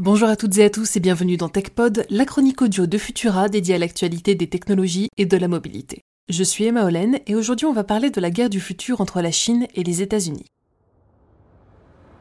Bonjour à toutes et à tous et bienvenue dans TechPod, la chronique audio de Futura dédiée à l'actualité des technologies et de la mobilité. Je suis Emma Hollen et aujourd'hui on va parler de la guerre du futur entre la Chine et les États-Unis.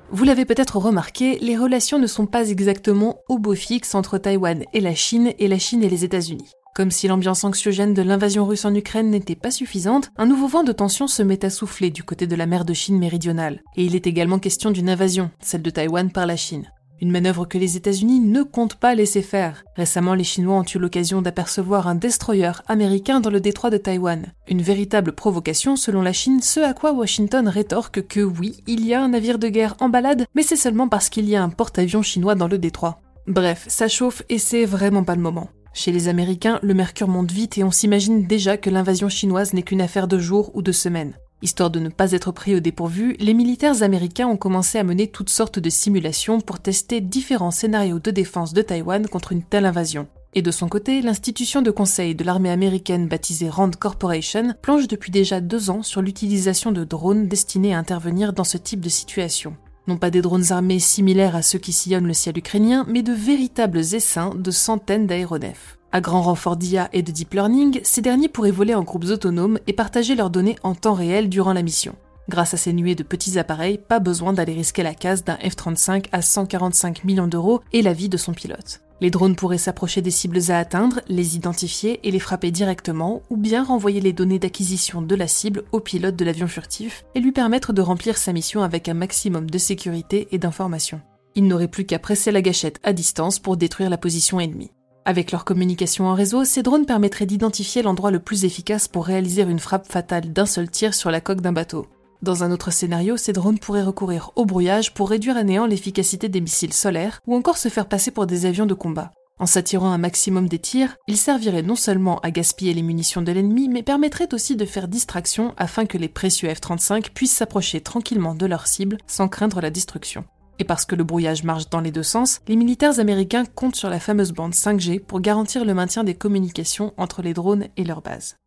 Vous l'avez peut-être remarqué, les relations ne sont pas exactement au beau fixe entre Taïwan et la Chine et la Chine et les États-Unis. Comme si l'ambiance anxiogène de l'invasion russe en Ukraine n'était pas suffisante, un nouveau vent de tension se met à souffler du côté de la mer de Chine méridionale. Et il est également question d'une invasion, celle de Taïwan par la Chine. Une manœuvre que les États-Unis ne comptent pas laisser faire. Récemment, les Chinois ont eu l'occasion d'apercevoir un destroyer américain dans le détroit de Taïwan. Une véritable provocation selon la Chine, ce à quoi Washington rétorque que oui, il y a un navire de guerre en balade, mais c'est seulement parce qu'il y a un porte-avions chinois dans le détroit. Bref, ça chauffe et c'est vraiment pas le moment. Chez les Américains, le mercure monte vite et on s'imagine déjà que l'invasion chinoise n'est qu'une affaire de jours ou de semaines. Histoire de ne pas être pris au dépourvu, les militaires américains ont commencé à mener toutes sortes de simulations pour tester différents scénarios de défense de Taïwan contre une telle invasion. Et de son côté, l'institution de conseil de l'armée américaine baptisée Rand Corporation planche depuis déjà deux ans sur l'utilisation de drones destinés à intervenir dans ce type de situation. Non pas des drones armés similaires à ceux qui sillonnent le ciel ukrainien, mais de véritables essaims de centaines d'aéronefs. À grand renfort d'IA et de deep learning, ces derniers pourraient voler en groupes autonomes et partager leurs données en temps réel durant la mission. Grâce à ces nuées de petits appareils, pas besoin d'aller risquer la case d'un F-35 à 145 millions d'euros et la vie de son pilote. Les drones pourraient s'approcher des cibles à atteindre, les identifier et les frapper directement, ou bien renvoyer les données d'acquisition de la cible au pilote de l'avion furtif et lui permettre de remplir sa mission avec un maximum de sécurité et d'information. Il n'aurait plus qu'à presser la gâchette à distance pour détruire la position ennemie. Avec leur communication en réseau, ces drones permettraient d'identifier l'endroit le plus efficace pour réaliser une frappe fatale d'un seul tir sur la coque d'un bateau. Dans un autre scénario, ces drones pourraient recourir au brouillage pour réduire à néant l'efficacité des missiles solaires ou encore se faire passer pour des avions de combat. En s'attirant un maximum des tirs, ils serviraient non seulement à gaspiller les munitions de l'ennemi, mais permettraient aussi de faire distraction afin que les précieux F-35 puissent s'approcher tranquillement de leur cible sans craindre la destruction. Et parce que le brouillage marche dans les deux sens, les militaires américains comptent sur la fameuse bande 5G pour garantir le maintien des communications entre les drones et leur base.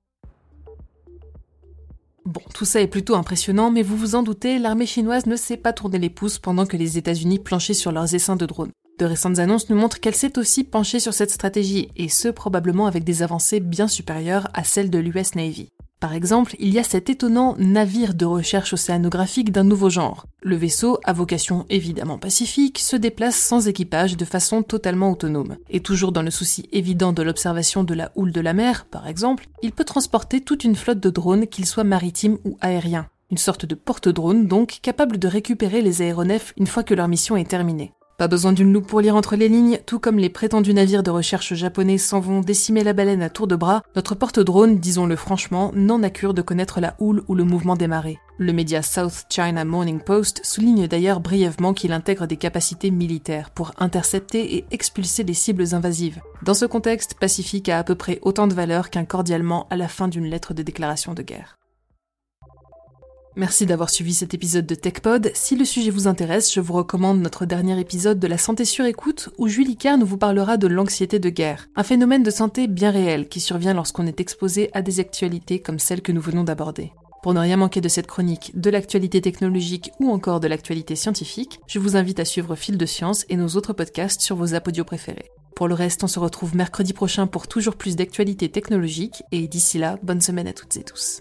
Bon, tout ça est plutôt impressionnant, mais vous vous en doutez, l'armée chinoise ne sait pas tourner les pouces pendant que les États-Unis planchaient sur leurs essaims de drones. De récentes annonces nous montrent qu'elle s'est aussi penchée sur cette stratégie, et ce probablement avec des avancées bien supérieures à celles de l'US Navy. Par exemple, il y a cet étonnant navire de recherche océanographique d'un nouveau genre. Le vaisseau, à vocation évidemment pacifique, se déplace sans équipage de façon totalement autonome. Et toujours dans le souci évident de l'observation de la houle de la mer, par exemple, il peut transporter toute une flotte de drones, qu'ils soient maritimes ou aériens. Une sorte de porte-drone donc, capable de récupérer les aéronefs une fois que leur mission est terminée. Pas besoin d'une loupe pour lire entre les lignes, tout comme les prétendus navires de recherche japonais s'en vont décimer la baleine à tour de bras, notre porte-drone, disons-le franchement, n'en a cure de connaître la houle ou le mouvement des marées. Le média South China Morning Post souligne d'ailleurs brièvement qu'il intègre des capacités militaires pour intercepter et expulser les cibles invasives. Dans ce contexte, Pacifique a à peu près autant de valeur qu'un cordialement à la fin d'une lettre de déclaration de guerre. Merci d'avoir suivi cet épisode de TechPod. Si le sujet vous intéresse, je vous recommande notre dernier épisode de la santé sur écoute où Julie Carne vous parlera de l'anxiété de guerre, un phénomène de santé bien réel qui survient lorsqu'on est exposé à des actualités comme celles que nous venons d'aborder. Pour ne rien manquer de cette chronique, de l'actualité technologique ou encore de l'actualité scientifique, je vous invite à suivre Fil de Science et nos autres podcasts sur vos apodios préférés. Pour le reste, on se retrouve mercredi prochain pour toujours plus d'actualités technologiques et d'ici là, bonne semaine à toutes et tous.